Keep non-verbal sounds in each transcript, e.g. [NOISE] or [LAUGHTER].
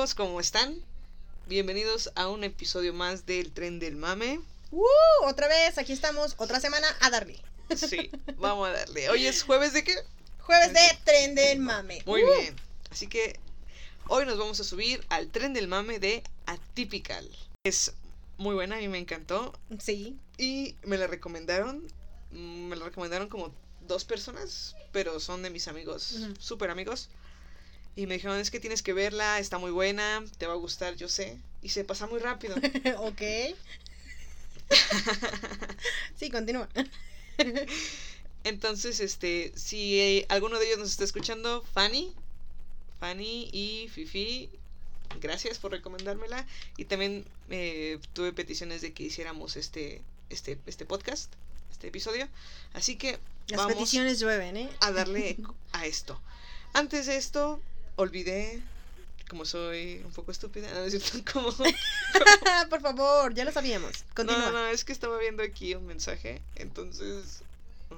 Amigos, ¿cómo están? Bienvenidos a un episodio más del Tren del Mame. ¡Uh! Otra vez, aquí estamos, otra semana a darle. Sí, [LAUGHS] vamos a darle. Hoy es jueves de qué? Jueves de Tren del Mame. Muy ¡Uh! bien. Así que hoy nos vamos a subir al Tren del Mame de Atypical. Es muy buena, a mí me encantó. Sí. Y me la recomendaron. Me la recomendaron como dos personas, pero son de mis amigos, Ujú. súper amigos. Y me dijeron, es que tienes que verla, está muy buena, te va a gustar, yo sé. Y se pasa muy rápido. [LAUGHS] ok. [LAUGHS] sí, continúa. [LAUGHS] Entonces, este, si eh, alguno de ellos nos está escuchando, Fanny, Fanny y Fifi, gracias por recomendármela. Y también eh, tuve peticiones de que hiciéramos este, este, este podcast, este episodio. Así que Las vamos peticiones llueven, ¿eh? a darle a esto. Antes de esto, olvidé, como soy un poco estúpida, no es cierto, [LAUGHS] como... [LAUGHS] Por favor, ya lo sabíamos. Continúa. No, no, es que estaba viendo aquí un mensaje, entonces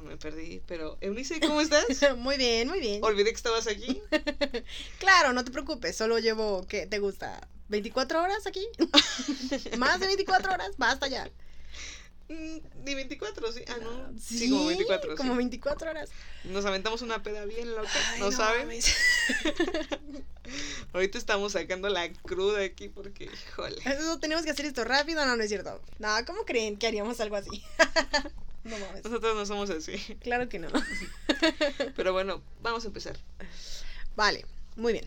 me perdí. Pero, Eunice, ¿cómo estás? [LAUGHS] muy bien, muy bien. Olvidé que estabas aquí. Claro, no te preocupes, solo llevo, ¿qué te gusta? ¿24 horas aquí? ¿Más de 24 horas? Basta ya. Mm, Ni 24, sí. Ah, no. Sí, como 24. Como sí. 24 horas. Nos aventamos una peda bien loca, Ay, ¿no, saben? [LAUGHS] Ahorita estamos sacando la cruda aquí porque, híjole. Eso, tenemos que hacer esto rápido, no, no es cierto. No, ¿cómo creen que haríamos algo así? [LAUGHS] no mames. Nosotros no somos así. Claro que no. [LAUGHS] Pero bueno, vamos a empezar. Vale, muy bien.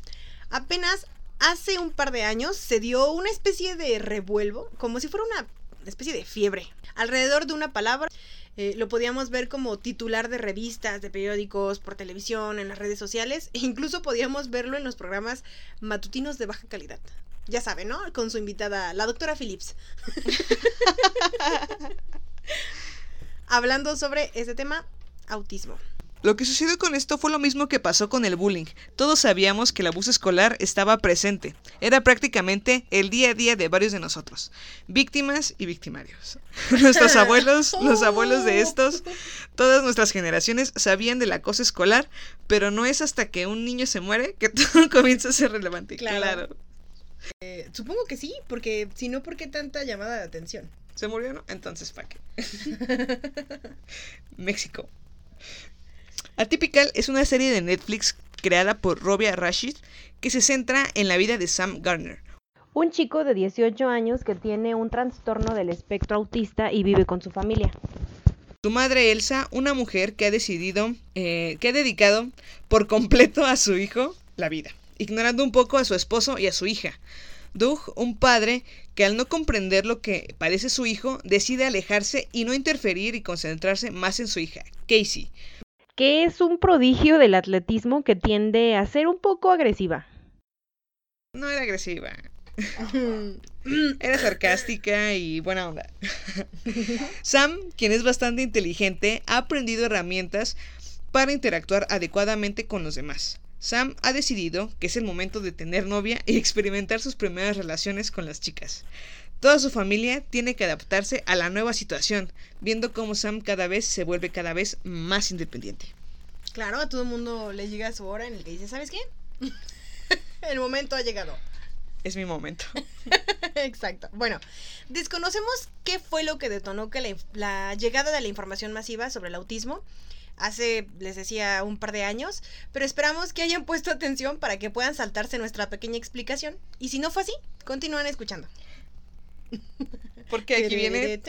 Apenas hace un par de años se dio una especie de revuelvo, como si fuera una especie de fiebre, alrededor de una palabra. Eh, lo podíamos ver como titular de revistas, de periódicos, por televisión, en las redes sociales, [LAUGHS] e incluso podíamos verlo en los programas matutinos de baja calidad. Ya saben, ¿no? Con su invitada, la doctora Phillips. [LAUGHS] Hablando sobre ese tema, autismo. Lo que sucedió con esto fue lo mismo que pasó con el bullying. Todos sabíamos que el abuso escolar estaba presente. Era prácticamente el día a día de varios de nosotros. Víctimas y victimarios. [LAUGHS] Nuestros abuelos, los abuelos de estos, todas nuestras generaciones sabían del acoso escolar, pero no es hasta que un niño se muere que [LAUGHS] todo comienza a ser relevante. Claro. Claro. Eh, supongo que sí, porque si no, ¿por qué tanta llamada de atención? ¿Se murió, no? Entonces, ¿para qué? [LAUGHS] México. Atypical es una serie de Netflix creada por Robia Rashid que se centra en la vida de Sam Garner, Un chico de 18 años que tiene un trastorno del espectro autista y vive con su familia. su madre Elsa, una mujer que ha decidido, eh, que ha dedicado por completo a su hijo la vida, ignorando un poco a su esposo y a su hija. Doug, un padre que al no comprender lo que padece su hijo, decide alejarse y no interferir y concentrarse más en su hija, Casey, Que es un prodigio del atletismo que tiende a ser un poco agresiva. No era agresiva. [LAUGHS] Era sarcástica y buena onda. [LAUGHS] Sam, quien es bastante inteligente, ha aprendido herramientas para interactuar adecuadamente con los demás. Sam ha decidido que es el momento de tener novia y experimentar sus primeras relaciones con las chicas. Toda su familia tiene que adaptarse a la nueva situación, viendo cómo Sam cada vez se vuelve cada vez más independiente. Claro, a todo el mundo le llega su hora en el que dice, ¿sabes qué? [LAUGHS] el momento ha llegado. Es mi momento. [LAUGHS] Exacto. Bueno, desconocemos qué fue lo que detonó que la, llegada de la información masiva sobre el autismo hace, les decía, un par de años, pero esperamos que hayan puesto atención para que puedan saltarse nuestra pequeña explicación. Y si no fue así, continúen escuchando. [LAUGHS] Porque aquí viene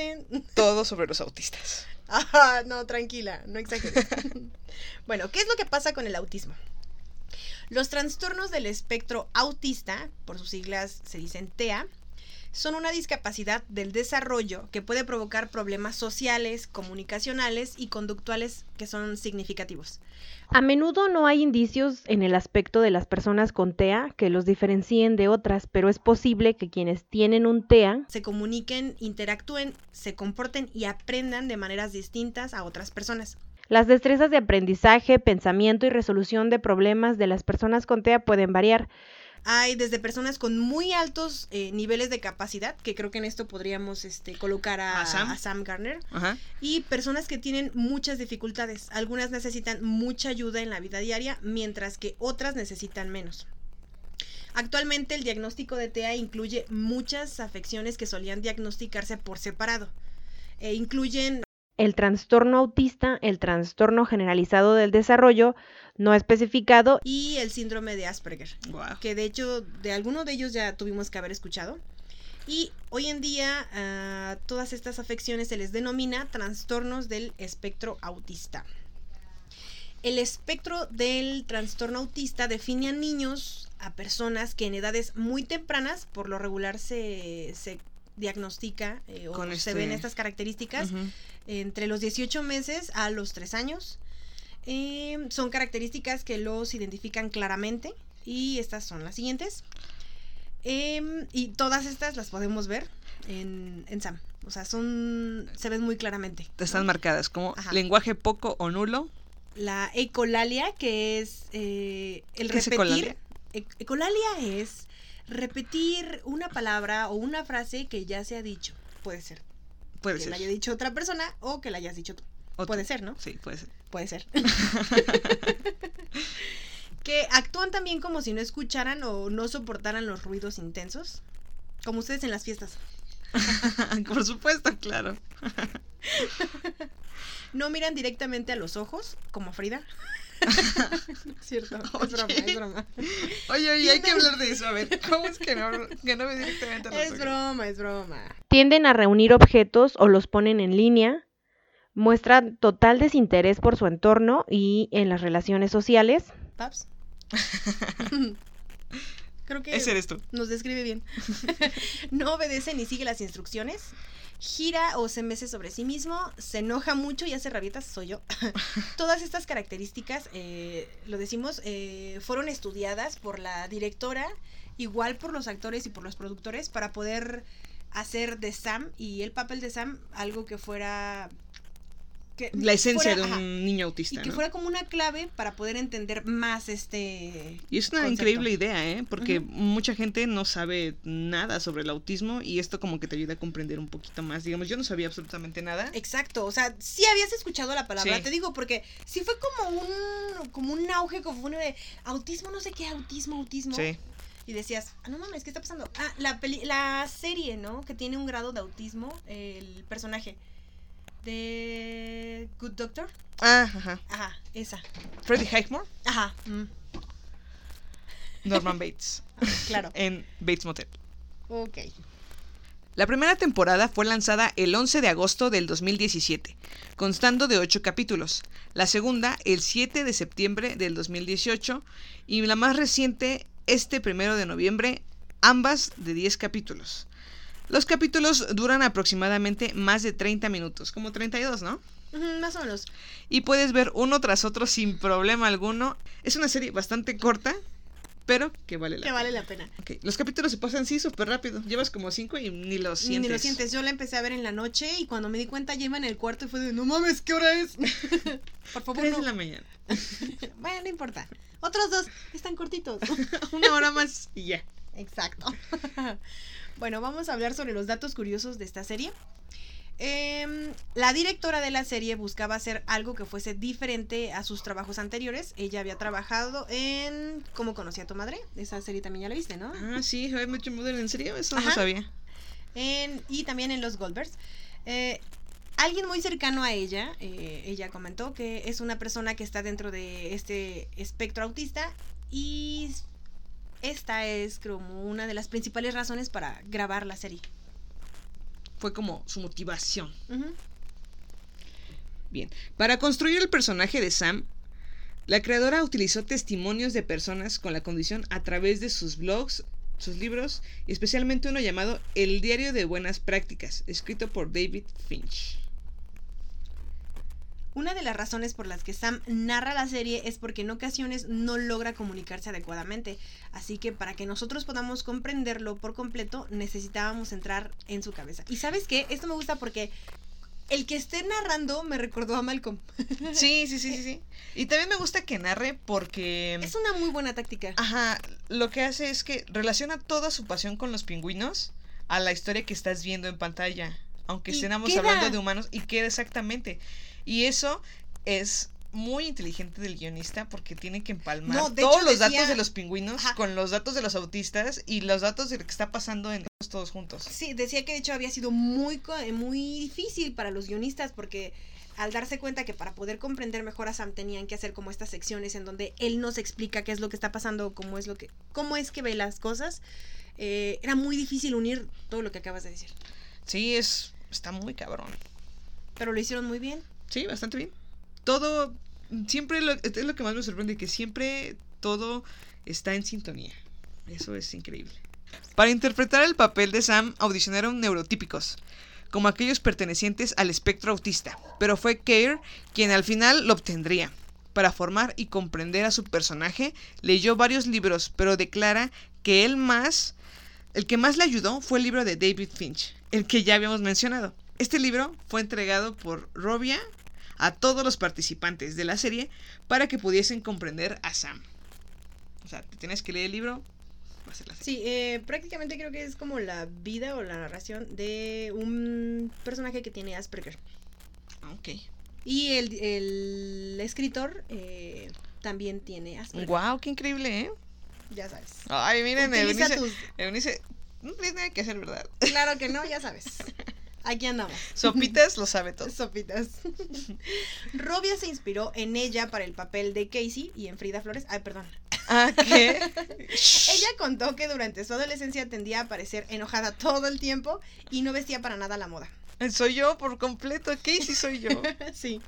todo sobre los autistas. [LAUGHS] Ah, no, tranquila, no exageres. [LAUGHS] bueno, ¿qué es lo que pasa con el autismo? Los trastornos del espectro autista, por sus siglas se dicen TEA, son una discapacidad del desarrollo que puede provocar problemas sociales, comunicacionales y conductuales que son significativos. A menudo no hay indicios en el aspecto de las personas con TEA que los diferencien de otras, pero es posible que quienes tienen un TEA Se comuniquen, interactúen, se comporten y aprendan de maneras distintas a otras personas. Las destrezas de aprendizaje, pensamiento y resolución de problemas de las personas con TEA pueden variar. Hay desde personas con muy altos eh, niveles de capacidad, que creo que en esto podríamos este, colocar a, ¿A Sam? a Sam Garner, Ajá. y personas que tienen muchas dificultades. Algunas necesitan mucha ayuda en la vida diaria, mientras que otras necesitan menos. Actualmente el diagnóstico de TEA incluye muchas afecciones que solían diagnosticarse por separado. E incluyen El trastorno autista, el trastorno generalizado del desarrollo no especificado y el síndrome de Asperger, Guau. que de hecho de alguno de ellos ya tuvimos que haber escuchado. Y hoy en día a todas estas afecciones se les denomina trastornos del espectro autista. El espectro del trastorno autista define a niños, a personas que en edades muy tempranas, por lo regular se, se diagnostica eh, o Con se este- ven estas características entre los 18 meses a los 3 años. Eh, son características que los identifican claramente y estas son las siguientes. Em, y todas estas las podemos ver en, en SAM. O sea, son se ven muy claramente. ¿no? Están marcadas como Ajá. lenguaje poco o nulo. La ecolalia, que es eh, el ¿Qué es repetir. ecolalia? Ec- ecolalia es repetir una palabra o una frase que ya se ha dicho. Puede ser Puede que ser. la haya dicho otra persona o que la hayas dicho tú. Otro. Puede ser, ¿no? Sí, puede ser. Puede ser. [LAUGHS] que actúan también como si no escucharan o no soportaran los ruidos intensos. Como ustedes en las fiestas. [LAUGHS] Por supuesto, claro. [LAUGHS] No miran directamente a los ojos, como Frida. Es Cierto, es broma, es broma. Oye, oye, hay que hablar de eso. A ver, ¿cómo es que no, que no ve directamente a los Es ojos? broma, es broma. tienden a reunir objetos o los ponen en línea, muestran total desinterés por su entorno y en las relaciones sociales, ¿Paps? [LAUGHS] Creo que Ese eres tú. nos describe bien. [LAUGHS] no obedece ni sigue las instrucciones. Gira o se mece sobre sí mismo, se enoja mucho y hace rabietas, soy yo. [LAUGHS] Todas estas características, eh, lo decimos, eh, fueron estudiadas por la directora, igual por los actores y por los productores, para poder hacer de Sam y el papel de Sam algo que fuera... que La esencia fuera- de un ajá, niño y autista, que ¿no? fuera como una clave para poder entender más este... Y es una concepto. increíble idea, ¿eh? Porque mucha gente no sabe nada sobre el autismo y esto como que te ayuda a comprender un poquito más. Digamos, yo no sabía absolutamente nada. Exacto, o sea, sí habías escuchado la palabra, Sí. te digo, porque sí fue como un, como un auge, como uno de autismo, no sé qué, autismo, autismo. Sí. Y decías, ah, no mames, ¿qué está pasando? Ah, la, peli la serie, ¿no? Que tiene un grado de autismo, el personaje de Good Doctor. Ah, ajá. Ajá, esa. Freddie Highmore, Ajá, mm, Norman Bates, [LAUGHS] claro. [LAUGHS] en Bates Motel. Ok. La primera temporada fue lanzada el 11 de agosto del 2017, constando de 8 capítulos. La segunda el 7 de septiembre del 2018 y la más reciente este primero de noviembre, ambas de 10 capítulos. Los capítulos duran aproximadamente más de 30 minutos, como 32, ¿no? Más o menos. Y puedes ver uno tras otro sin problema alguno. Es una serie bastante corta, pero que vale la Que pena. vale la pena. Ok, Los capítulos se pasan así súper rápido. Llevas como 5 y ni los sientes. ni lo sientes. Yo la empecé a ver en la noche y cuando me di cuenta ya iba en el cuarto y fue de, no mames, ¿qué hora es? [LAUGHS] Por favor, Tres no. de la mañana. [LAUGHS] Bueno, no importa. Otros dos están cortitos. [LAUGHS] Una hora más y ya. Exacto. Bueno, vamos a hablar sobre los datos curiosos de esta serie. Em, la directora de la serie buscaba hacer algo que fuese diferente a sus trabajos anteriores. Ella había trabajado en ¿Cómo conocí a tu madre? Esa serie también ya la viste, ¿no? Ah, sí, Met Your Mother, ¿en serio? Eso no Ajá. lo sabía. En- y también en Los Goldbergs. Eh, alguien muy cercano a ella, eh, ella comentó que es una persona que está dentro de este espectro autista y esta es como una de las principales razones para grabar la serie. Fue como su motivación. Bien, para construir el personaje de Sam, la creadora utilizó testimonios de personas con la condición a través de sus blogs sus libros, y especialmente uno llamado El Diario de Buenas Prácticas, escrito por David Finch. Una de las razones por las que Sam narra la serie es porque en ocasiones no logra comunicarse adecuadamente. Así que para que nosotros podamos comprenderlo por completo, necesitábamos entrar en su cabeza. Y sabes qué, esto me gusta porque el que esté narrando me recordó a Malcolm. [LAUGHS] Sí, sí, sí, sí, sí. Y también me gusta que narre porque... Es una muy buena táctica. Ajá, lo que hace es que relaciona toda su pasión con los pingüinos a la historia que estás viendo en pantalla. Aunque estemos hablando de humanos y queda exactamente. Y eso es muy inteligente del guionista porque tiene que empalmar No, todos hecho los decía- datos de los pingüinos Ajá. con los datos de los autistas y los datos de lo que está pasando en todos juntos. Sí, decía que de hecho había sido muy, eh, muy difícil para los guionistas porque al darse cuenta que para poder comprender mejor a Sam tenían que hacer como estas secciones en donde él nos explica qué es lo que está pasando, cómo es lo que, cómo es que ve las cosas, eh, era muy difícil unir todo lo que acabas de decir. Sí, es está muy cabrón. Pero lo hicieron muy bien. Sí, bastante bien. Todo, siempre lo, es lo que más me sorprende, que siempre todo está en sintonía. Eso es increíble. Para interpretar el papel de Sam audicionaron neurotípicos, como aquellos pertenecientes al espectro autista, pero fue Kerr quien al final lo obtendría. Para formar y comprender a su personaje, leyó varios libros, pero declara que él más, el que más le ayudó fue el libro de David Finch, el que ya habíamos mencionado. Este libro fue entregado por Robia a todos los participantes de la serie para que pudiesen comprender a Sam. O sea, te tienes que leer el libro, va a ser la serie. Sí, eh, prácticamente creo que es como la vida o la narración de un personaje que tiene Asperger. Ah, Ok. Y el, el escritor eh, también tiene Asperger. Wow, qué increíble, ¿eh? Ya sabes. Ay, miren, Eunice, tus... Eunice, no tienes nada que hacer, ¿verdad? Claro que no, ya sabes. [LAUGHS] Aquí andamos. [LAUGHS] Sopitas lo sabe todo. Sopitas. [LAUGHS] Robia se inspiró en ella para el papel de Casey y en Frida Flores. Ay, perdón. Ah, ¿qué? [LAUGHS] Ella contó que durante su adolescencia tendía a parecer enojada todo el tiempo y no vestía para nada la moda. Soy yo por completo, Casey soy yo. Sí.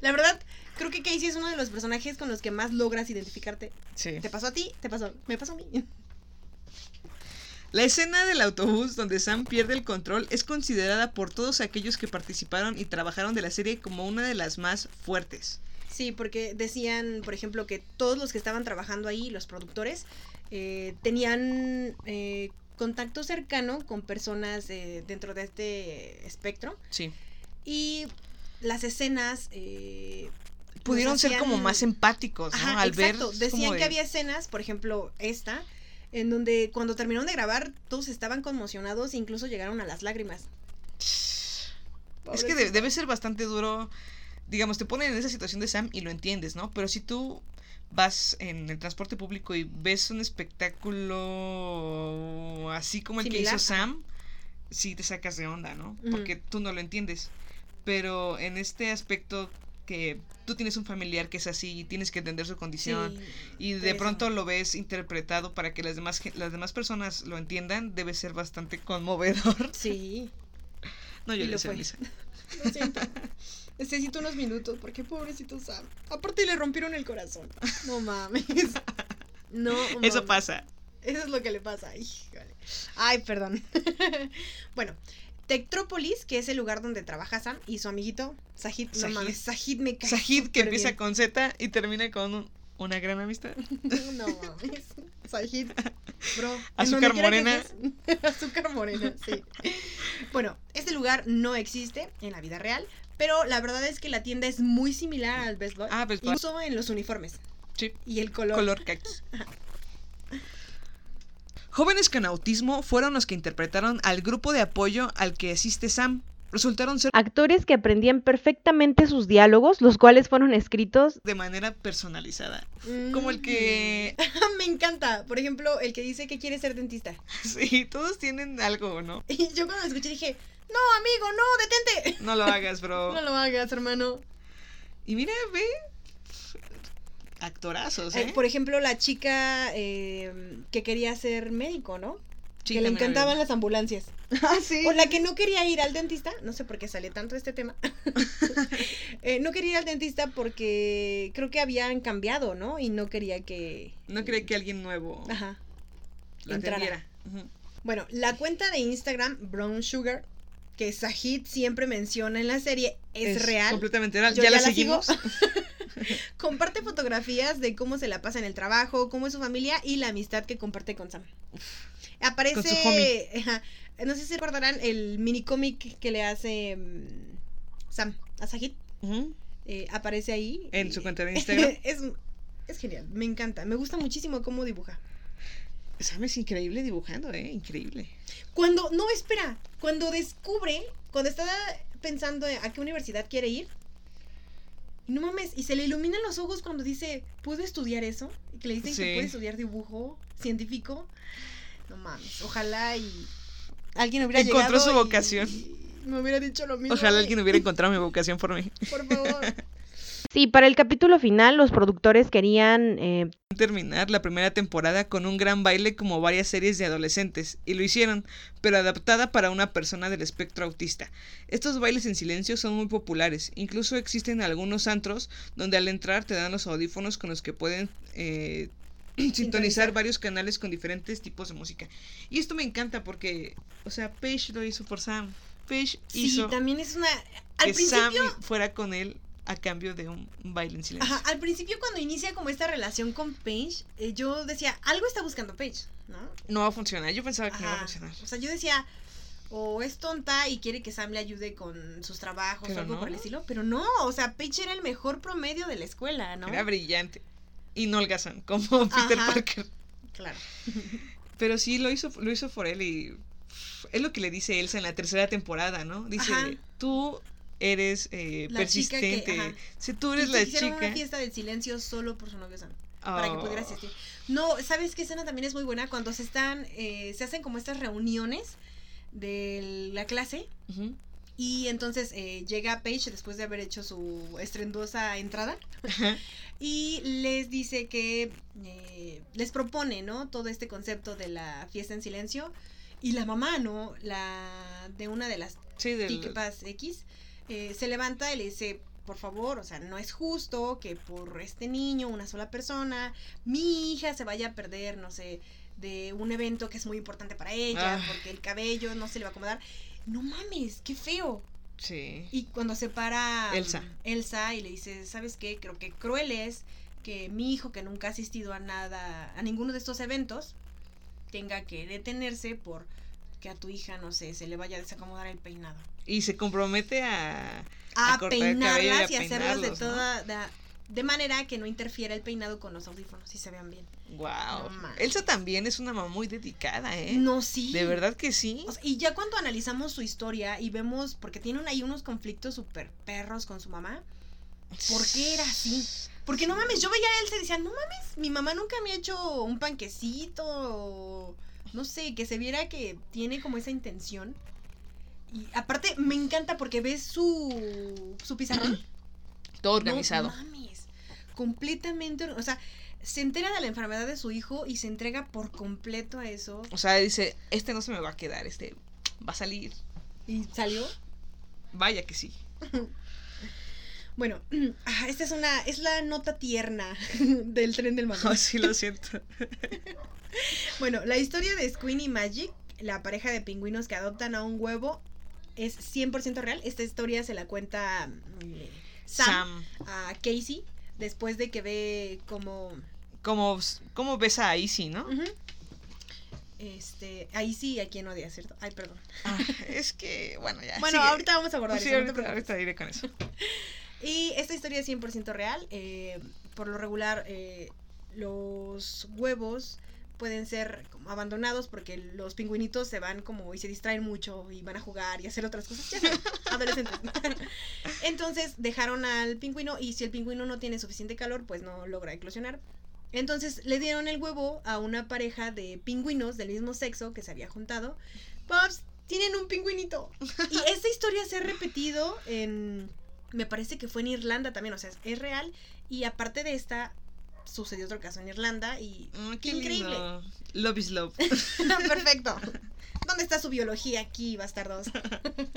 La verdad, creo que Casey es uno de los personajes con los que más logras identificarte. Sí. Te pasó a ti, te pasó, me pasó a mí. La escena del autobús donde Sam pierde el control es considerada por todos aquellos que participaron y trabajaron de la serie como una de las más fuertes. Sí, porque decían, por ejemplo, que todos los que estaban trabajando ahí, los productores, eh, tenían eh, contacto cercano con personas eh, dentro de este espectro Sí. y las escenas eh, Pudieron ser como más empáticos, ¿no? Ajá, Al exacto. ver. Decían que había escenas, por ejemplo, esta, en donde cuando terminaron de grabar, todos estaban conmocionados e incluso llegaron a las lágrimas. Es que debe ser bastante duro. Digamos, te ponen en esa situación de Sam y lo entiendes, ¿no? Pero si tú vas en el transporte público y ves un espectáculo así como el que hizo Sam, sí te sacas de onda, ¿no? Porque tú no lo entiendes. Pero en este aspecto que tú tienes un familiar que es así y tienes que entender su condición Sí, y de pronto lo ves interpretado para que las demás las demás personas lo entiendan, debe ser bastante conmovedor. Sí, [LAUGHS] No Y lo llores, fue. Elisa. [LAUGHS] lo siento. Necesito unos minutos, porque pobrecito Sam. Aparte le rompieron el corazón. No mames. No, [LAUGHS] Eso pasa. Eso es lo que le pasa. Híjole. Ay, perdón. bueno, Tectrópolis, que es el lugar donde trabaja Sam y su amiguito Sahid. No Sahid. mames, Sahid me cae. Sahid que empieza bien. con Z y termina con un- una gran amistad. [LAUGHS] No mames. Sahid, bro. Azúcar morena. [LAUGHS] Azúcar morena, sí. Bueno, este lugar no existe en la vida real, pero la verdad es que la tienda es muy similar al Best Buy. Ah, Best Buy. Incluso en los uniformes. Sí. Y el color. Color kaki. [LAUGHS] Jóvenes con autismo fueron los que interpretaron al grupo de apoyo al que asiste Sam. Resultaron ser Actores que aprendían perfectamente sus diálogos, los cuales fueron escritos de manera personalizada. Como el que... Mm. [LAUGHS] Me encanta. Por ejemplo, el que dice que quiere ser dentista. [LAUGHS] Sí, todos tienen algo, ¿no? [LAUGHS] Y yo cuando lo escuché dije, no, amigo, no, detente. No lo hagas, bro. No lo hagas, hermano. Y mira, ve. Actorazos, Eh, ¿eh? por ejemplo, la chica eh, que quería ser médico, ¿no? Sí, que le encantaban las ambulancias. [LAUGHS] Ah, sí. O la que no quería ir al dentista, no sé por qué sale tanto este tema. [LAUGHS] Eh, no quería ir al dentista porque creo que habían cambiado, ¿no? Y no quería que... No cree que alguien nuevo Ajá. la entrara. Bueno, la cuenta de Instagram, Brown Sugar, que Sahid siempre menciona en la serie, es, real. Completamente real. Yo ya, ya la la sigo. [LAUGHS] [LAUGHS] Comparte fotografías de cómo se la pasa en el trabajo, cómo es su familia y la amistad que comparte con Sam. Aparece, Con su [LAUGHS] no sé si recordarán el mini cómic que le hace mm, Sam a Sahid. Ujú. Eh, aparece ahí. En su cuenta de [LAUGHS] Instagram. es, es genial, me encanta. Me gusta muchísimo cómo dibuja. Sam es increíble dibujando, ¿eh? Increíble. Cuando, no, espera, cuando descubre, cuando está pensando en a qué universidad quiere ir, y no mames, y se le iluminan los ojos cuando dice, ¿puedo estudiar eso? Y que le dicen Sí. que puede estudiar dibujo científico. No mames, ojalá y alguien hubiera Encontró llegado su y vocación. Me hubiera dicho lo mismo. Ojalá alguien hubiera encontrado mi vocación por mí. Por favor. [LAUGHS] Sí, para el capítulo final los productores querían eh, terminar la primera temporada con un gran baile como varias series de adolescentes, y lo hicieron, pero adaptada para una persona del espectro autista. Estos bailes en silencio son muy populares, incluso existen algunos antros donde al entrar te dan los audífonos con los que pueden eh, [CLEARS THROAT] sintonizar varios canales con diferentes tipos de música. Y esto me encanta porque, o sea, Paige lo hizo por Sam. Paige Sí, hizo también es una... Al que principio... Sam fuera con él a cambio de un baile en silencio. Ajá, al principio cuando inicia como esta relación con Paige, eh, yo decía, algo está buscando Paige, ¿no? No va a funcionar, yo pensaba que no iba a Ajá. funcionar. O sea, yo decía, o es tonta y quiere que Sam le ayude con sus trabajos Pero o algo por no. el estilo, pero no, o sea, Paige era el mejor promedio de la escuela, ¿no? Era brillante. Y no holgazán, como [LAUGHS] Peter Ajá. Parker. Claro. [LAUGHS] Pero sí, lo hizo, lo hizo por él y es lo que le dice Elsa en la tercera temporada, ¿no? Dice, Ajá. tú eres eh, La chica que- persistente. si tú eres la hicieron chica. una fiesta del silencio solo por su novio Sam. Para que Oh. pudiera asistir. No, ¿sabes qué escena también es muy buena? Cuando se están, eh, se hacen como estas reuniones de la clase y entonces eh, llega Paige después de haber hecho su estrendosa entrada [LAUGHS] y les dice que eh, les propone, ¿no? Todo este concepto de la fiesta en silencio y la mamá, ¿no? La de una de las Sí, del- X eh, se levanta y le dice, por favor, o sea, no es justo que por este niño, una sola persona, mi hija se vaya a perder, no sé, de un evento que es muy importante para ella, Ah. porque el cabello no se le va a acomodar. No mames, qué feo. Sí. Y cuando se para mm, Elsa. Elsa y le dice, ¿sabes qué? Creo que cruel es que mi hijo, que nunca ha asistido a nada, a ninguno de estos eventos, tenga que detenerse por que a tu hija, no sé, se le vaya a desacomodar el peinado. Y se compromete a... A, A cortar el cabello y a peinarlas y, hacerlas de toda, de, manera que no interfiera el peinado con los audífonos y se vean bien. Wow. No. Elsa también es una mamá muy dedicada, ¿eh? No, sí. De verdad que sí. O sea, y ya cuando analizamos su historia y vemos, porque tienen ahí unos conflictos súper perros con su mamá, ¿por qué era así? Porque no mames, yo veía a Elsa y decía, no mames, mi mamá nunca me ha hecho un panquecito, o no sé, que se viera que tiene como esa intención. Y aparte, me encanta porque ves su, su pizarrón. [CLEARS THROAT] Todo organizado. No mames, completamente, o sea, se entera de la enfermedad de su hijo y se entrega por completo a eso. O sea, dice, este no se me va a quedar, este va a salir. Y salió Vaya que sí. [LAUGHS] Bueno, [CLEARS THROAT] ah, esta es una, es la nota tierna [LAUGHS] del tren del Oh, mamón. sí, lo siento. [LAUGHS] Bueno, la historia de Squeen y Magic, la pareja de pingüinos que adoptan a un huevo, es 100% real. Esta historia se la cuenta mm, Sam, Sam. a Casey después de que ve como... ¿Cómo, cómo ves a Izzy, no? Ujú. Este, ahí sí, a quien odia, ¿cierto? Ay, perdón. Ah, es que, bueno, ya. Bueno, sigue. ahorita vamos a abordar Sí, eso, ahorita, ahorita diré con eso. [LAUGHS] Y esta historia es 100% real. eh, por lo regular, eh, los huevos pueden ser como abandonados porque los pingüinitos se van como y se distraen mucho y van a jugar y hacer otras cosas. Ya saben, [LAUGHS] adolescentes. [LAUGHS] Entonces dejaron al pingüino y si el pingüino no tiene suficiente calor, pues no logra eclosionar. Entonces le dieron el huevo a una pareja de pingüinos del mismo sexo que se había juntado. Pops, tienen un pingüinito. Y [LAUGHS] esta historia se ha repetido en. Me parece que fue en Irlanda también, o sea, es real. Y aparte de esta, sucedió otro caso en Irlanda y. Mm, ¡Qué increíble! lindo. Love is love. [LAUGHS] [LAUGHS] Perfecto. ¿Dónde está su biología aquí, bastardos?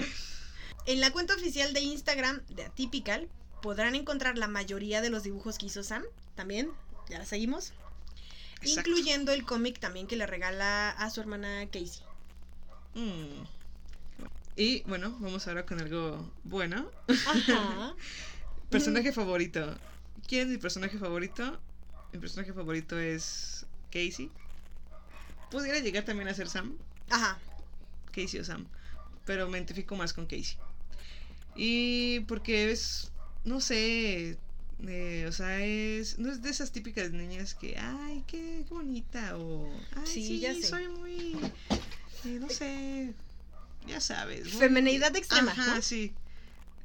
[LAUGHS] en la cuenta oficial de Instagram de Atypical podrán encontrar la mayoría de los dibujos que hizo Sam. También, ya la seguimos. Exacto. incluyendo el cómic también que le regala a su hermana Casey. Mm. Y bueno, vamos ahora con algo bueno. Ajá. Personaje favorito. ¿Quién es mi personaje favorito? Mi personaje favorito es Casey. Pudiera llegar también a ser Sam. Ajá. Casey o Sam. Pero me identifico más con Casey. Y porque es, no sé, eh, o sea, es, no es de esas típicas niñas que, ay, qué, qué bonita, o, ay, Sí, sí, ya sé. soy muy, eh, no sé, ya sabes. muy- Femenidad extrema, Ajá, ¿no? sí.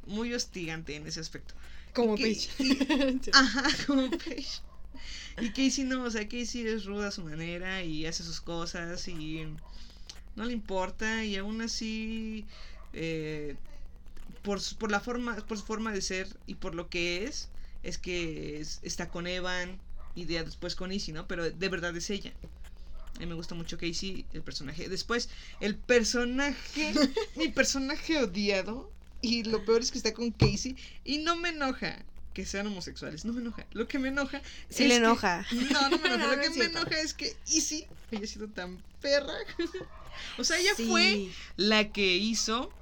Muy hostigante en ese aspecto. Como Paige. [LAUGHS] Ajá, como Paige. Y Casey no, o sea, Casey es ruda a su manera y hace sus cosas y no le importa y aún así eh, por, su- por la forma, por su forma de ser y por lo que es, es que es- está con Evan y de, después con Izzy, ¿no? Pero de verdad es ella. A mí me gusta mucho Casey, el personaje. Después, el personaje, [LAUGHS] mi personaje odiado. Y lo peor es que está con Casey. Y no me enoja que sean homosexuales. No me enoja. Lo que me enoja. Sí es le que- enoja. no, no me enoja. [LAUGHS] No, lo que me cierto. enoja es que Izzy haya sido tan perra. [LAUGHS] o sea, ella Sí. fue la que hizo.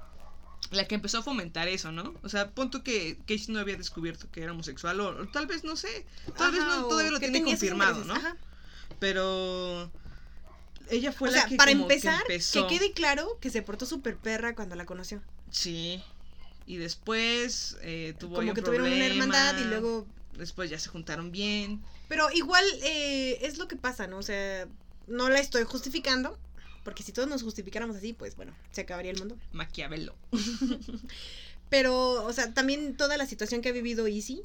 La que empezó a fomentar eso, ¿no? O sea, punto que Casey no había descubierto que era homosexual, o, o tal vez no sé, tal vez no, todavía lo que tiene confirmado, ¿no? ajá. Pero ella fue o la sea, que para que empezar, que, empezó. quede claro que se portó súper perra cuando la conoció. Sí. Y después eh, tuvo Como que tuvieron una hermandad y luego... Después ya se juntaron bien. Pero igual eh, es lo que pasa, ¿no? O sea, no la estoy justificando. Porque si todos nos justificáramos así, pues bueno, se acabaría el mundo. Maquiavelo. [LAUGHS] Pero, o sea, también toda la situación que ha vivido Izzy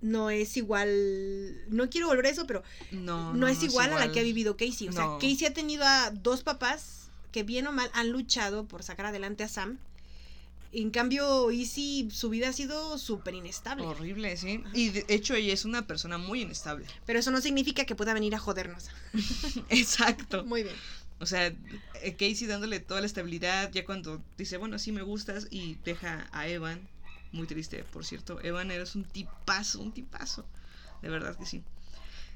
no es igual. No quiero volver a eso, pero No, no, es, igual a la que ha vivido Casey. O sea. Casey ha tenido a dos papás que bien o mal han luchado por sacar adelante a Sam. En cambio, Izzy, su vida ha sido súper inestable. Horrible, sí. Ajá. Y de hecho ella es una persona muy inestable. Pero eso no significa que pueda venir a jodernos. [LAUGHS] Exacto. Muy bien. O sea, eh, Casey dándole toda la estabilidad, ya cuando dice, bueno, sí me gustas, y deja a Evan, muy triste, por cierto. Evan eres un tipazo, un tipazo. De verdad que sí.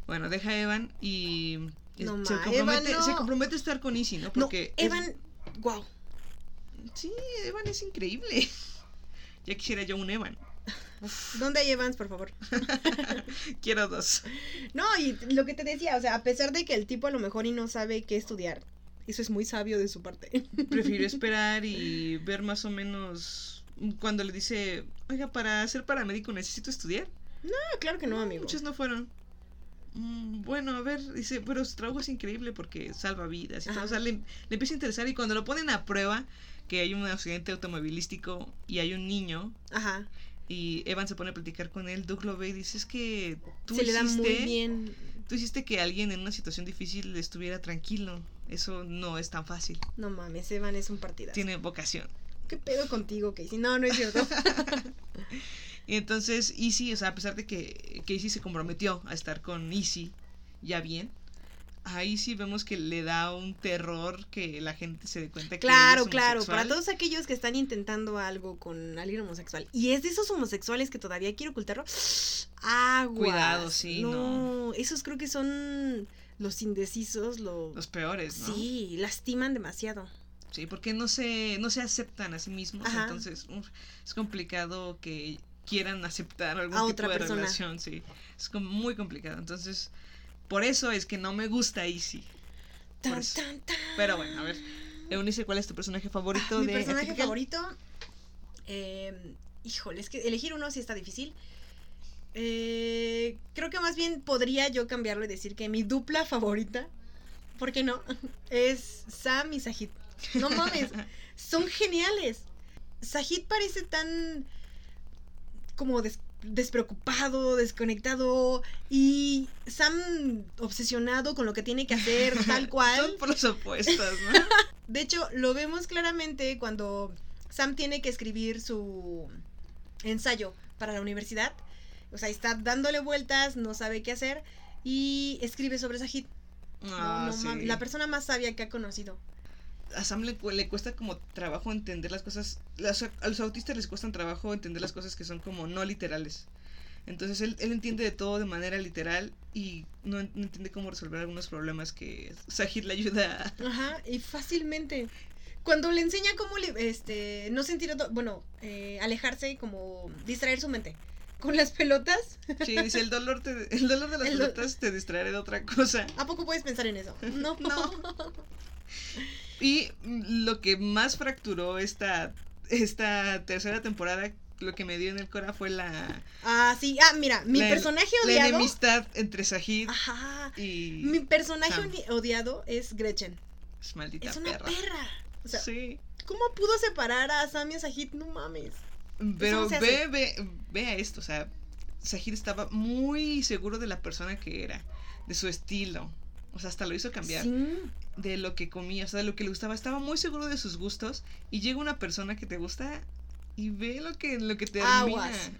Bueno, deja a Evan y eh, No, se, ma, compromete, Evan no. se compromete a estar con Izzy, ¿no? Porque no, es- Evan, wow. Sí, Evan es increíble. [LAUGHS] Ya quisiera yo un Evan. ¿Dónde hay Evans, por favor? [LAUGHS] Quiero dos. No, y lo que te decía, o sea, a pesar de que el tipo a lo mejor y no sabe qué estudiar, eso es muy sabio de su parte. [LAUGHS] Prefiero esperar y ver más o menos cuando le dice, oiga, para ser paramédico necesito estudiar. Ah, claro que no, amigo. Muchos no fueron. "Mm, Bueno, a ver, dice, pero su trabajo es increíble porque salva vidas. Y todo. O sea, le, le empieza a interesar y cuando lo ponen a prueba, que hay un accidente automovilístico y hay un niño Ajá. y Evan se pone a platicar con él, Doug lo ve y dice, es que tú Se le da muy hiciste- bien. Tú hiciste que alguien en una situación difícil estuviera tranquilo. Eso no es tan fácil. No mames, Evan es un partidazo. Tiene vocación. ¿Qué pedo contigo, Casey? No, no es cierto. [LAUGHS] Y entonces, Easy, o sea, a pesar de que Casey se comprometió a estar con Easy ya bien, a Easy vemos que le da un terror que la gente se dé cuenta que claro, es claro. homosexual. Para todos aquellos que están intentando algo con alguien homosexual. Y es de esos homosexuales que todavía quiero ocultarlo. Aguas. Cuidado, sí, no. Esos creo que son los indecisos, lo... Los peores, ¿no? Sí, lastiman demasiado. Sí, porque no se, no se aceptan a sí mismos, Ajá. entonces uf, es complicado que quieran aceptar algún A tipo otra de persona. relación, sí. Es como muy complicado. Entonces, por eso es que no me gusta Easy. Tan, tan, tan. Pero bueno, a ver. Eunice, ¿cuál es tu personaje favorito Ah, Mi de personaje Atypical? favorito. eh, híjole, es que elegir uno sí está difícil. Eh, creo que más bien podría yo cambiarlo y decir que mi dupla favorita, ¿por qué no? [LAUGHS] Es Sam y Sahid. No mames, [LAUGHS] son geniales. Sahid parece tan como des- despreocupado, desconectado y Sam obsesionado con lo que tiene que hacer [LAUGHS] tal cual. Son por los opuestos, ¿no? [LAUGHS] De hecho, lo vemos claramente cuando Sam tiene que escribir su ensayo para la universidad. O sea, está dándole vueltas, no sabe qué hacer y escribe sobre Sahid. Ah, no sí. mames, la persona más sabia que ha conocido. A Sam le, cu- le cuesta como trabajo entender las cosas. las- a los autistas les cuesta trabajo entender las cosas que son como no literales. Entonces él, él entiende de todo de manera literal y no, no entiende cómo resolver algunos problemas que Sahid le ayuda a... Ajá, y fácilmente. Cuando le enseña cómo le- este, no sentir, bueno, eh, alejarse y como distraer su mente con las pelotas. Sí, dice, el dolor, te, el dolor de las El pelotas te distraerá de otra cosa. ¿A poco puedes pensar en eso? [LAUGHS] No. No. [LAUGHS] Y lo que más fracturó esta, esta tercera temporada, lo que me dio en el cora fue la, Ah, sí. Ah, mira, mi La- personaje la odiado. enemistad entre Sahid Ajá. y Mi personaje Sam. odiado es Gretchen. es maldita Es una perra. perra. O sea, sí. ¿cómo pudo separar a Sam y a Sahid? No mames. Pero no ve, ve, ve a esto, o sea, Sahid estaba muy seguro de la persona que era, de su estilo. O sea, hasta lo hizo cambiar Sí. de lo que comía, o sea, de lo que le gustaba. Estaba muy seguro de sus gustos y llega una persona que te gusta y ve lo que, lo que termina. Aguas.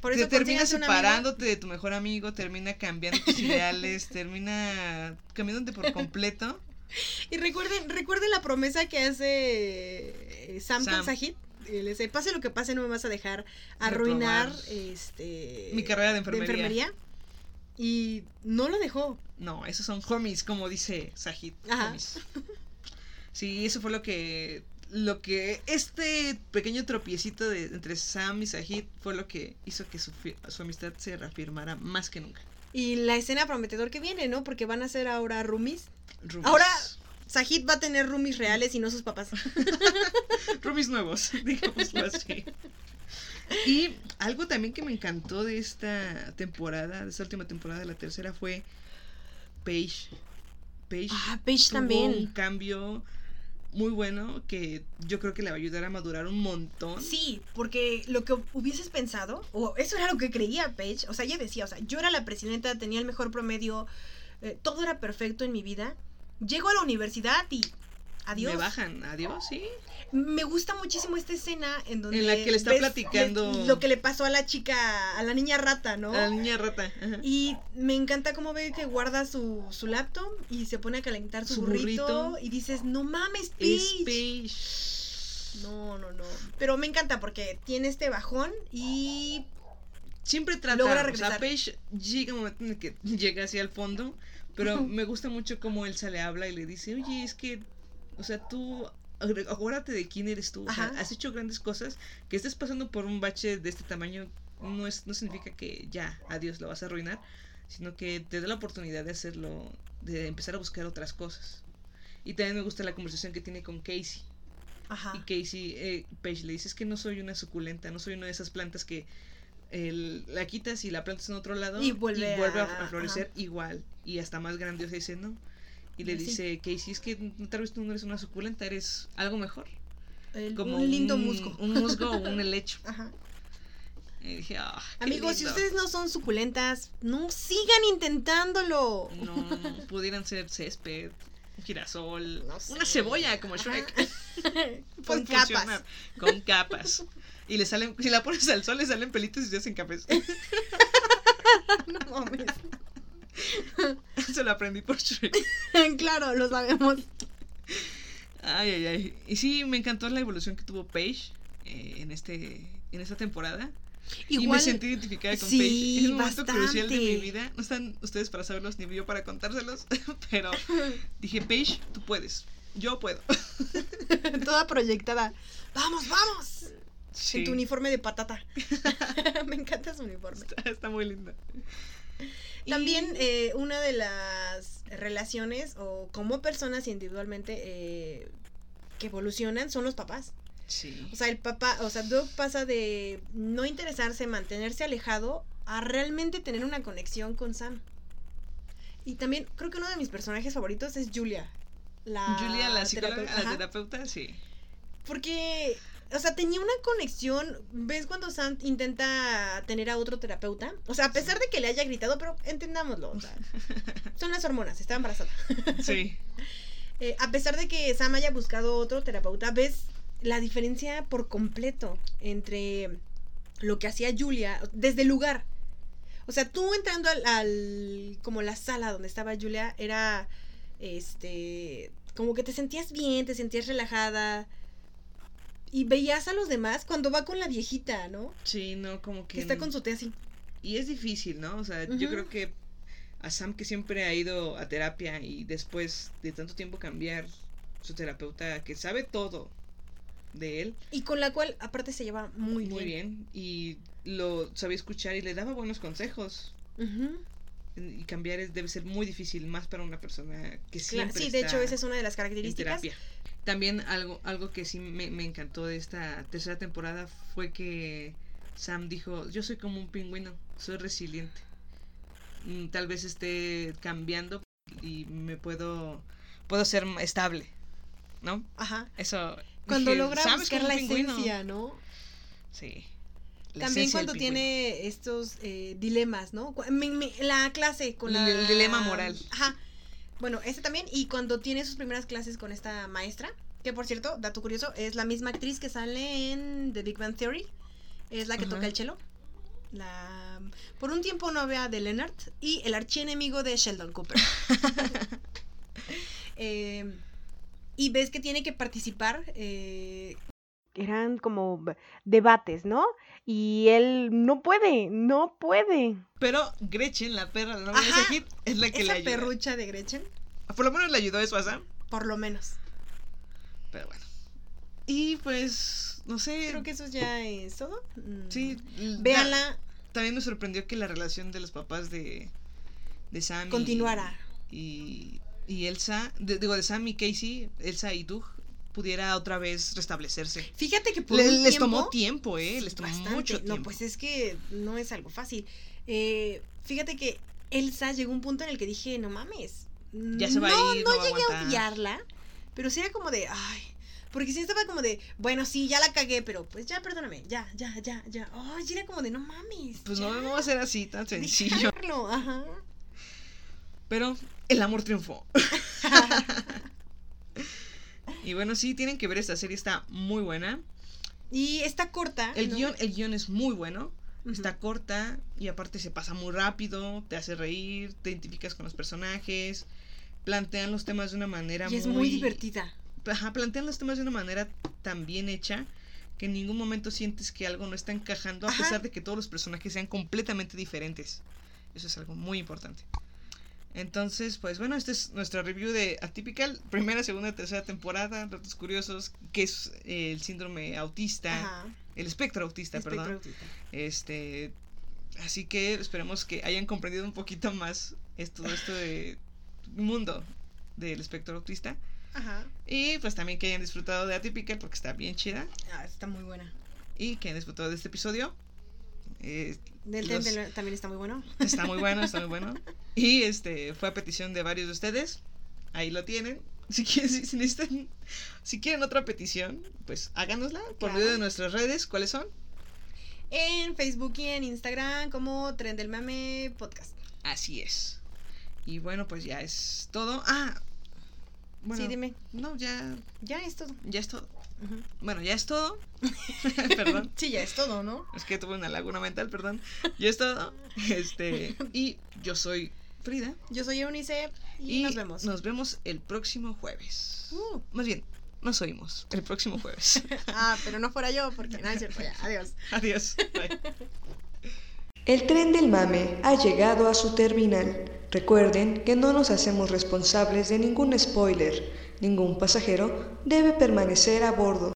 Por te eso termina un amigo. separándote de tu mejor amigo, termina cambiando tus [LAUGHS] ideales, termina cambiándote por completo. [LAUGHS] Y recuerden, recuerden la promesa que hace eh, Sam, Sam. Sahid. Eh, Le dice, pase lo que pase, no me vas a dejar arruinar Reprobar. este Mi carrera de enfermería. Y no lo dejó. No, esos son homies, como dice Sahid. Ajá. homies. Sí, eso fue lo que. Lo que. Este pequeño tropiecito de, entre Sam y Sahid fue lo que hizo que su, su amistad se reafirmara más que nunca. Y la escena prometedor que viene, ¿no? Porque van a ser ahora roomies. Roomies. Ahora- Sahid va a tener roomies reales y no sus papás. [LAUGHS] Roomies nuevos, [LAUGHS] digámoslo así. Y algo también que me encantó de esta temporada, de esta última temporada de la tercera, fue Paige. Paige Ah, Paige tuvo un también. cambio muy bueno que yo creo que le va a ayudar a madurar un montón. Sí, porque lo que hubieses pensado, o eso era lo que creía Paige, o sea, ella decía, o sea, yo era la presidenta, tenía el mejor promedio, eh, todo era perfecto en mi vida. Llego a la universidad y adiós. Me bajan, adiós, sí. Me gusta muchísimo esta escena en donde En la que le está platicando- le- lo que le pasó a la chica, a la niña rata, ¿no? A la niña rata. ajá. Y me encanta cómo ve que guarda su, su laptop y se pone a calentar su, Su burrito, burrito. y dices, no mames, Es Paige. Paige. No, no, no. Pero me encanta porque tiene este bajón y siempre trata, Logra o sea, regresar. Paige llega un momento en el que llega hacia el fondo, pero [LAUGHS] me gusta mucho cómo él se le habla y le dice, oye, es que, o sea, tú, acuérdate de quién eres tú, o sea, has hecho grandes cosas, que estés pasando por un bache de este tamaño no, es, no significa que ya, adiós, lo vas a arruinar, sino que te da la oportunidad de hacerlo, de empezar a buscar otras cosas. Y también me gusta la conversación que tiene con Casey. Ajá. Y Casey, eh, Paige le dice, es que no soy una suculenta, no soy una de esas plantas que el- la quitas y la plantas en otro lado Y vuelve a florecer igual y hasta más grandiosa. Dice, no. Y le Sí. dice Casey, es que tal vez tú no eres una suculenta, eres algo mejor. El- Como un lindo musgo. Un musgo o un helecho. [LAUGHS] Ajá. Y dije, ah, qué Amigos, si lindo". ustedes no son suculentas, no sigan intentándolo. No, pudieran ser césped, un girasol, No sé. una cebolla como. Shrek. [LAUGHS] Con Pueden capas. funcionar, Con capas. Y le salen, si la pones al sol, le salen pelitos y se hacen cafés. [LAUGHS] No mames. Se lo aprendí por Shrek. [LAUGHS] claro, lo sabemos. Ay, ay, ay. Y sí, me encantó la evolución que tuvo Paige eh, en este en esta temporada. y me sentí identificada con sí, Paige. Es un momento crucial de mi vida. No están ustedes para saberlos ni yo para contárselos. [LAUGHS] Pero [LAUGHS] dije, Paige, tú puedes. Yo puedo. toda proyectada. Vamos, vamos. Sí, En tu uniforme de patata. Me encanta su uniforme. está, está muy lindo. También eh, una de las relaciones o como personas individualmente eh, que evolucionan son los papás. Sí. O sea, el papá, o sea, Doug pasa de no interesarse, mantenerse alejado, a realmente tener una conexión con Sam. Y también creo que uno de mis personajes favoritos es Julia. La Julia, la psicóloga, terapeuta. la Ajá. terapeuta, sí. Porque, o sea, tenía una conexión. ¿Ves cuando Sam intenta tener a otro terapeuta? O sea, a pesar de que le haya gritado, pero entendámoslo. O sea, [LAUGHS] son las hormonas, está embarazada. Sí. [LAUGHS] Eh, a pesar de que Sam haya buscado otro terapeuta, ves la diferencia por completo entre lo que hacía Julia desde el lugar. O sea, tú entrando al, al- como la sala donde estaba Julia era este como que te sentías bien, te sentías relajada Y veías a los demás cuando va con la viejita, ¿no? Sí, no, como que... Que está con su té así. Y es difícil, ¿no? O sea, yo creo que a Sam que siempre ha ido a terapia y después de tanto tiempo cambiar su terapeuta que sabe todo de él, Y con la cual, aparte, se lleva muy, muy bien, y lo sabía escuchar y le daba buenos consejos. Ujú. Y cambiar es, debe ser muy difícil, más para una persona que Claro, siempre sí, de está hecho, esa es una de las en características. terapia. También algo, algo que sí me, me encantó de esta tercera temporada fue que Sam dijo, yo soy como un pingüino, soy resiliente. Mm, Tal vez esté cambiando y me puedo, puedo ser estable, ¿no? Ajá. Eso. Cuando dije, logra "Sam es buscar como la un pingüino". esencia, ¿no? Sí. la También cuando tiene estos eh, dilemas, ¿no? Me- me- la clase con la... El dilema moral. Ajá. Bueno, ese también. Y cuando tiene sus primeras clases con esta maestra, que por cierto, dato curioso, es la misma actriz que sale en The Big Bang Theory. Es la que toca el cello. La... Por un tiempo novia de Leonard y el archienemigo de Sheldon Cooper. [LAUGHS] [LAUGHS] Eh, y ves que tiene que participar eh, Eran como debates, ¿no? Y él no puede, no puede. Pero Gretchen, la perra de la novia de Ajá. ese hit, es la que le esa ayuda. perrucha de Gretchen, Por lo menos le ayudó eso a Sam. por lo menos. Pero bueno. Y pues, no sé. Creo que eso ya es todo. Mm. Sí. Véanla, ta- También me sorprendió que la relación de los papás de, de Sam continuara. Y, y Elsa, de- digo, de Sam y Casey, Elsa y Doug, pudiera otra vez restablecerse. Fíjate que por Le- un les tiempo, tomó tiempo, ¿eh? Les tomó bastante. mucho tiempo. No, pues es que no es algo fácil. Eh, fíjate que Elsa llegó a un punto en el que dije, no mames. Ya se va a no, ir, no, no va a llegué a odiarla, pero sí era como de, ay. Porque sí estaba como de, bueno, sí, ya la cagué, pero pues ya, perdóname, ya, ya, ya, ya. Ay, sí era como de, no mames. Pues ya, no, no va a ser así tan sencillo. dejarlo, ajá. Pero el amor triunfó. [LAUGHS] y bueno, sí, tienen que ver esta serie, está muy buena. Y está corta. El ¿no? guion, el guion es muy bueno. Está corta y aparte se pasa muy rápido, te hace reír, te identificas con los personajes, plantean los temas de una manera Y es muy divertida. Ajá, plantean los temas de una manera tan bien hecha que en ningún momento sientes que algo no está encajando a Ajá. pesar de que todos los personajes sean completamente diferentes. Eso es algo muy importante. Entonces, pues bueno, este es nuestra review de Atypical, primera, segunda, tercera temporada, datos curiosos, que es eh, el síndrome autista, Ajá. el espectro autista, perdón. autista. Este, así que esperemos que hayan comprendido un poquito más esto, esto de mundo del espectro autista. Ajá. Y pues también que hayan disfrutado de Atypical porque está bien chida. Ah, está muy buena. Y que hayan disfrutado de este episodio. Eh, Del los- también está muy bueno. está muy bueno, está muy [LAUGHS] bueno. Y este fue a petición de varios de ustedes. Ahí lo tienen. [LAUGHS] Si quieren, si, si necesitan, si quieren otra petición, pues háganosla por Claro. medio de nuestras redes. ¿Cuáles son? En Facebook y en Instagram como Tren del Mame Podcast. Así es. Y bueno, pues ya es todo. Ah, bueno, sí, dime. no, ya, Ya es todo. ya es todo. Bueno, ya es todo. [LAUGHS] Perdón. Sí, ya es todo, ¿no? Es que tuve una laguna mental, perdón. Ya es todo. [LAUGHS] Este, y yo soy Frida. Yo soy Eunice y, Y nos vemos. Nos vemos el próximo jueves. Uh. Más bien, nos oímos el próximo jueves. [LAUGHS] Ah, pero no fuera yo, porque es cierto. Ya, adiós. Adiós. Bye. El tren del mame ha llegado a su terminal. Recuerden que no nos hacemos responsables de ningún spoiler. Ningún pasajero debe permanecer a bordo.